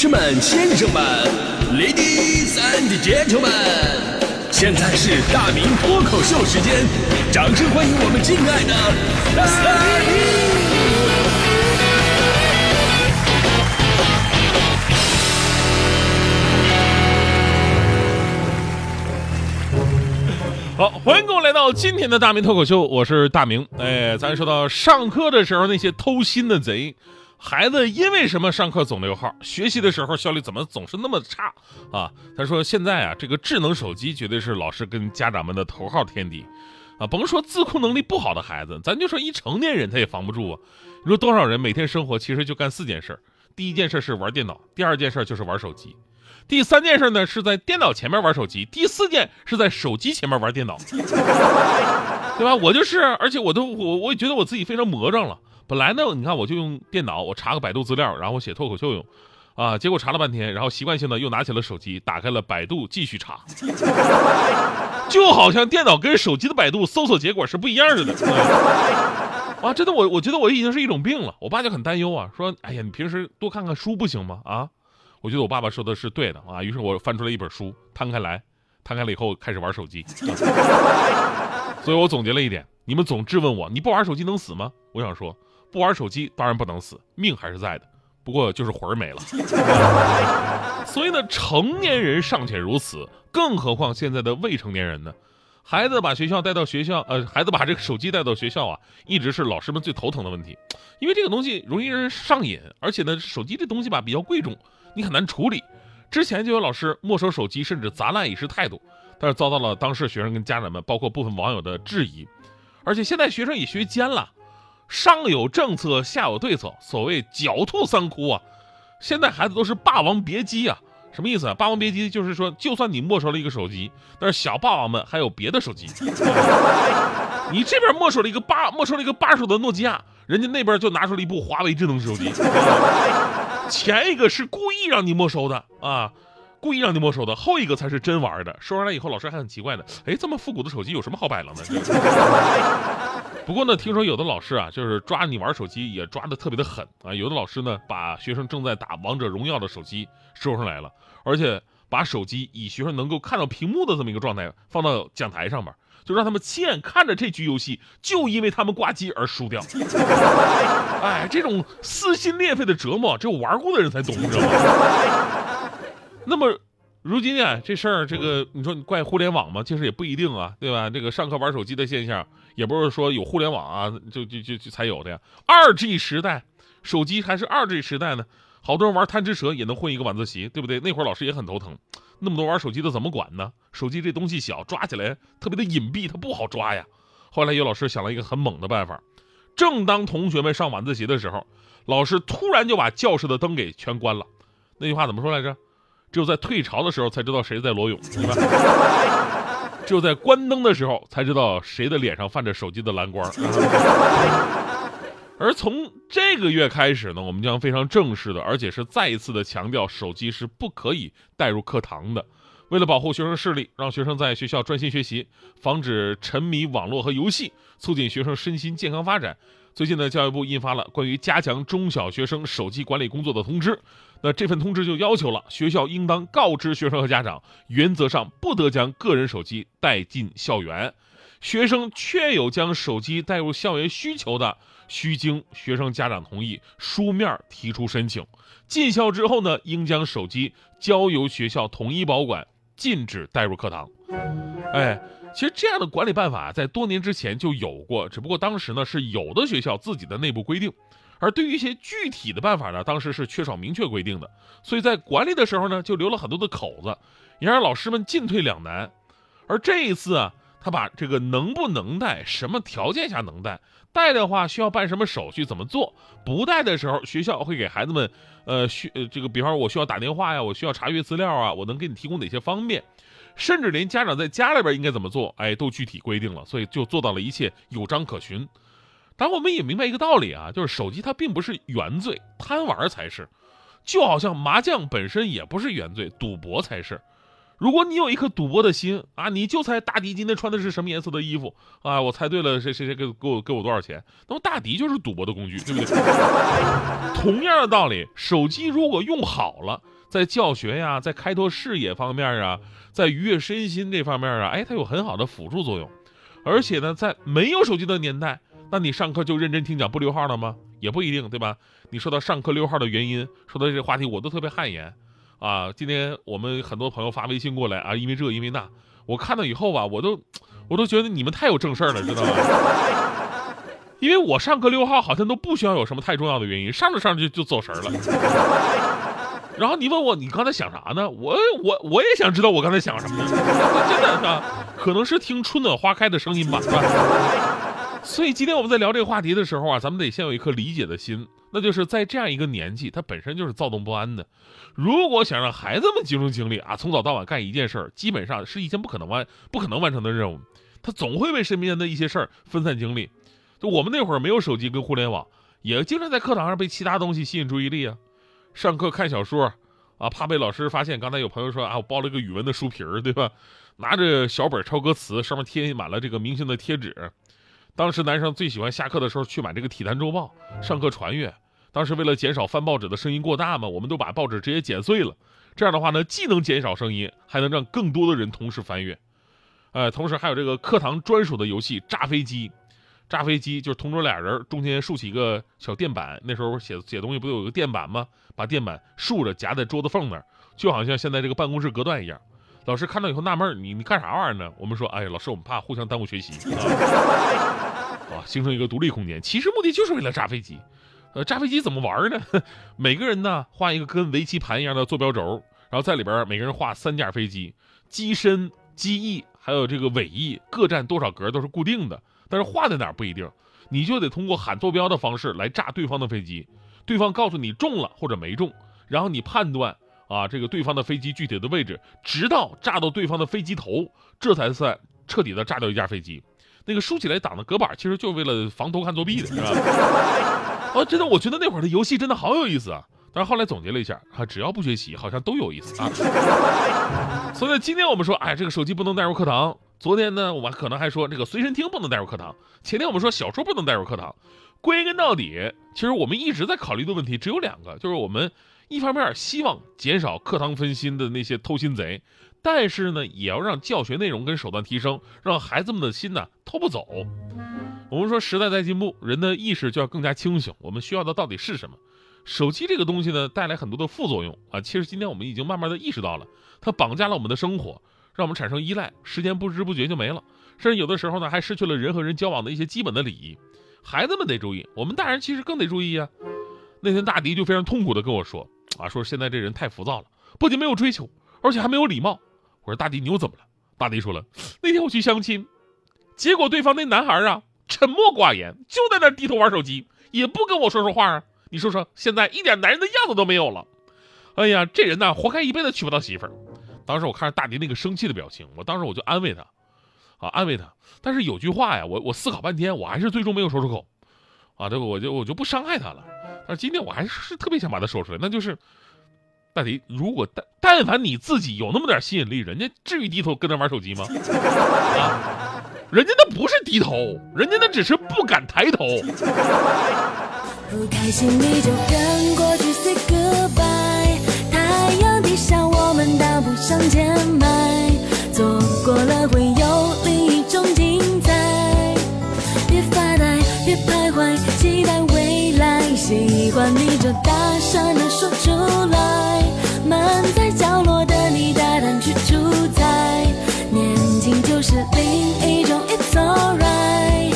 士们、先生们，Ladies and Gentlemen，现在是大明脱口秀时间，掌声欢迎我们敬爱的大明！好，欢迎各位来到今天的大明脱口秀，我是大明。哎，咱说到上课的时候那些偷心的贼，孩子因为什么上课总溜号？学习的时候效率怎么总是那么差啊？他说现在啊，这个智能手机绝对是老师跟家长们的头号天敌啊！甭说自控能力不好的孩子，咱就说一成年人他也防不住啊！你说多少人每天生活其实就干四件事第一件事是玩电脑，第二件事就是玩手机。第三件事呢，是在电脑前面玩手机；第四件是在手机前面玩电脑，对吧？我就是，而且我都我我也觉得我自己非常魔怔了。本来呢，你看我就用电脑，我查个百度资料，然后我写脱口秀用，啊，结果查了半天，然后习惯性的又拿起了手机，打开了百度继续查，就好像电脑跟手机的百度搜索结果是不一样的。啊，真的，我我觉得我已经是一种病了。我爸就很担忧啊，说，哎呀，你平时多看看书不行吗？啊？我觉得我爸爸说的是对的啊，于是我翻出来一本书，摊开来，摊开了以后开始玩手机。所以我总结了一点：你们总质问我，你不玩手机能死吗？我想说，不玩手机当然不能死，命还是在的，不过就是魂儿没了。所以呢，成年人尚且如此，更何况现在的未成年人呢？孩子把学校带到学校，呃，孩子把这个手机带到学校啊，一直是老师们最头疼的问题，因为这个东西容易让人上瘾，而且呢，手机这东西吧比较贵重。你很难处理，之前就有老师没收手机，甚至砸烂以示态度，但是遭到了当事学生跟家长们，包括部分网友的质疑。而且现在学生也学尖了，上有政策，下有对策，所谓狡兔三窟啊。现在孩子都是霸王别姬啊，什么意思啊？霸王别姬就是说，就算你没收了一个手机，但是小霸王们还有别的手机。你这边没收了一个八，没收了一个八手的诺基亚，人家那边就拿出了一部华为智能手机。前一个是故意让你没收的啊，故意让你没收的，后一个才是真玩的。收上来以后，老师还很奇怪的，哎，这么复古的手机有什么好摆弄的？不过呢，听说有的老师啊，就是抓你玩手机也抓的特别的狠啊。有的老师呢，把学生正在打王者荣耀的手机收上来了，而且把手机以学生能够看到屏幕的这么一个状态放到讲台上面。就让他们亲眼看着这局游戏，就因为他们挂机而输掉。哎，这种撕心裂肺的折磨，只有玩过的人才懂，你知道吗？那么，如今啊，这事儿，这个你说你怪互联网吗？其实也不一定啊，对吧？这个上课玩手机的现象，也不是说有互联网啊，就就就就才有的呀。二 G 时代，手机还是二 G 时代呢，好多人玩贪吃蛇也能混一个晚自习，对不对？那会儿老师也很头疼。那么多玩手机的怎么管呢？手机这东西小，抓起来特别的隐蔽，它不好抓呀。后来有老师想了一个很猛的办法，正当同学们上晚自习的时候，老师突然就把教室的灯给全关了。那句话怎么说来着？只有在退潮的时候才知道谁在裸泳，是吧？只有在关灯的时候才知道谁的脸上泛着手机的蓝光。而从这个月开始呢，我们将非常正式的，而且是再一次的强调，手机是不可以带入课堂的。为了保护学生视力，让学生在学校专心学习，防止沉迷网络和游戏，促进学生身心健康发展。最近呢，教育部印发了关于加强中小学生手机管理工作的通知。那这份通知就要求了，学校应当告知学生和家长，原则上不得将个人手机带进校园。学生确有将手机带入校园需求的，需经学生家长同意，书面提出申请。进校之后呢，应将手机交由学校统一保管，禁止带入课堂。哎，其实这样的管理办法在多年之前就有过，只不过当时呢是有的学校自己的内部规定，而对于一些具体的办法呢，当时是缺少明确规定的，所以在管理的时候呢，就留了很多的口子，也让老师们进退两难。而这一次啊。他把这个能不能带，什么条件下能带，带的话需要办什么手续，怎么做？不带的时候，学校会给孩子们，呃，需呃这个，比方说我需要打电话呀，我需要查阅资料啊，我能给你提供哪些方便？甚至连家长在家里边应该怎么做，哎，都具体规定了，所以就做到了一切有章可循。但我们也明白一个道理啊，就是手机它并不是原罪，贪玩才是。就好像麻将本身也不是原罪，赌博才是。如果你有一颗赌博的心啊，你就猜大迪今天穿的是什么颜色的衣服啊？我猜对了，谁谁谁给给我给我多少钱？那么大迪就是赌博的工具，对不对？同样的道理，手机如果用好了，在教学呀，在开拓视野方面啊，在愉悦身心这方面啊，哎，它有很好的辅助作用。而且呢，在没有手机的年代，那你上课就认真听讲不溜号了吗？也不一定，对吧？你说到上课溜号的原因，说到这个话题，我都特别汗颜。啊，今天我们很多朋友发微信过来啊，因为这因为那，我看到以后吧，我都，我都觉得你们太有正事儿了，知道吗？因为我上课六号好像都不需要有什么太重要的原因，上着上着就就走神了。然后你问我你刚才想啥呢？我我我也想知道我刚才想什么呢？真的是，可能是听春暖花开的声音吧，是吧。所以今天我们在聊这个话题的时候啊，咱们得先有一颗理解的心。那就是在这样一个年纪，他本身就是躁动不安的。如果想让孩子们集中精力啊，从早到晚干一件事儿，基本上是一件不可能完、不可能完成的任务。他总会为身边的一些事儿分散精力。就我们那会儿没有手机跟互联网，也经常在课堂上被其他东西吸引注意力啊。上课看小说啊，怕被老师发现。刚才有朋友说啊，我包了个语文的书皮儿，对吧？拿着小本抄歌词，上面贴满了这个明星的贴纸。当时男生最喜欢下课的时候去买这个《体坛周报》，上课传阅。当时为了减少翻报纸的声音过大嘛，我们都把报纸直接剪碎了。这样的话呢，既能减少声音，还能让更多的人同时翻阅。呃，同时还有这个课堂专属的游戏炸飞机。炸飞机就是同桌俩人中间竖起一个小垫板，那时候写写东西不都有个垫板吗？把垫板竖着夹在桌子缝那儿，就好像现在这个办公室隔断一样。老师看到以后纳闷你你干啥玩意儿呢？我们说，哎，老师，我们怕互相耽误学习。啊，形成一个独立空间，其实目的就是为了炸飞机。呃，炸飞机怎么玩呢？每个人呢画一个跟围棋盘一样的坐标轴，然后在里边每个人画三架飞机，机身、机翼还有这个尾翼各占多少格都是固定的，但是画在哪儿不一定，你就得通过喊坐标的方式来炸对方的飞机，对方告诉你中了或者没中，然后你判断啊这个对方的飞机具体的位置，直到炸到对方的飞机头，这才算彻底的炸掉一架飞机。那个竖起来挡的隔板，其实就是为了防偷看作弊的，是吧？哦，真的，我觉得那会儿的游戏真的好有意思啊。但是后来总结了一下，啊，只要不学习，好像都有意思啊。所以今天我们说，哎，这个手机不能带入课堂。昨天呢，我们可能还说这个随身听不能带入课堂。前天我们说小说不能带入课堂。归根到底，其实我们一直在考虑的问题只有两个，就是我们一方面希望减少课堂分心的那些偷心贼。但是呢，也要让教学内容跟手段提升，让孩子们的心呢偷不走。我们说时代在进步，人的意识就要更加清醒。我们需要的到底是什么？手机这个东西呢，带来很多的副作用啊。其实今天我们已经慢慢的意识到了，它绑架了我们的生活，让我们产生依赖，时间不知不觉就没了。甚至有的时候呢，还失去了人和人交往的一些基本的礼仪。孩子们得注意，我们大人其实更得注意呀。那天大迪就非常痛苦的跟我说啊，说现在这人太浮躁了，不仅没有追求，而且还没有礼貌。我说大迪，你又怎么了？大迪说了，那天我去相亲，结果对方那男孩啊，沉默寡言，就在那低头玩手机，也不跟我说说话啊。你说说，现在一点男人的样子都没有了。哎呀，这人呐，活该一辈子娶不到媳妇儿。当时我看着大迪那个生气的表情，我当时我就安慰他，啊，安慰他。但是有句话呀，我我思考半天，我还是最终没有说出口。啊，这个我就我就不伤害他了。但是今天我还是特别想把它说出来，那就是。大迪，如果但但凡你自己有那么点吸引力，人家至于低头跟着玩手机吗？啊，人家那不是低头，人家那只是不敢抬头。不开心你就跟过大声的说出来。闷在角落的你，大胆去主宰。年轻就是另一种 It's alright。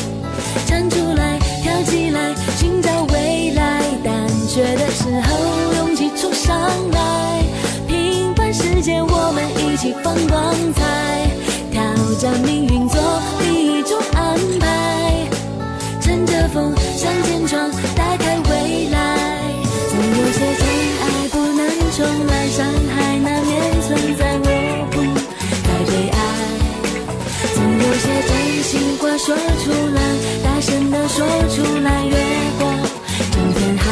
站出来，跳起来，寻找未来。胆怯的时候，勇气冲上来。平凡世界，我们一起放光彩。伤害难免存在，我不太悲爱。总有些真心话说出来，大声的说出来，越过整片海。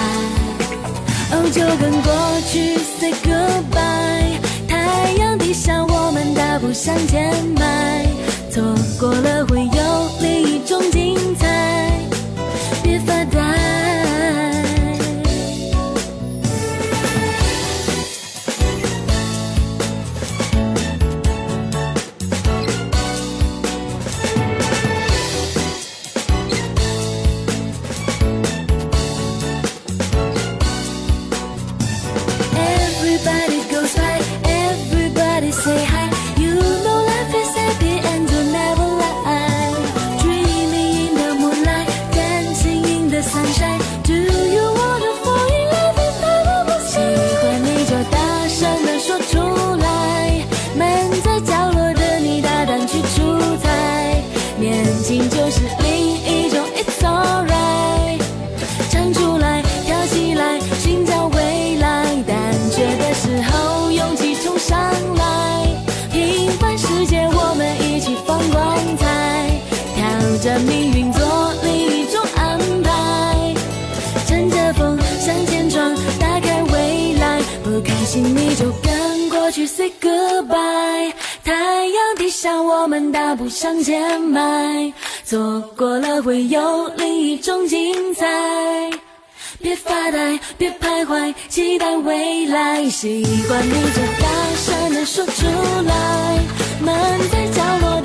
哦，就跟过去 say goodbye。太阳底下，我们大步向前迈。错过了会有另。请你就跟过去 say goodbye，太阳底下我们大步向前迈，错过了会有另一种精彩，别发呆，别徘徊，期待未来，习惯你就大声的说出来，门在角落。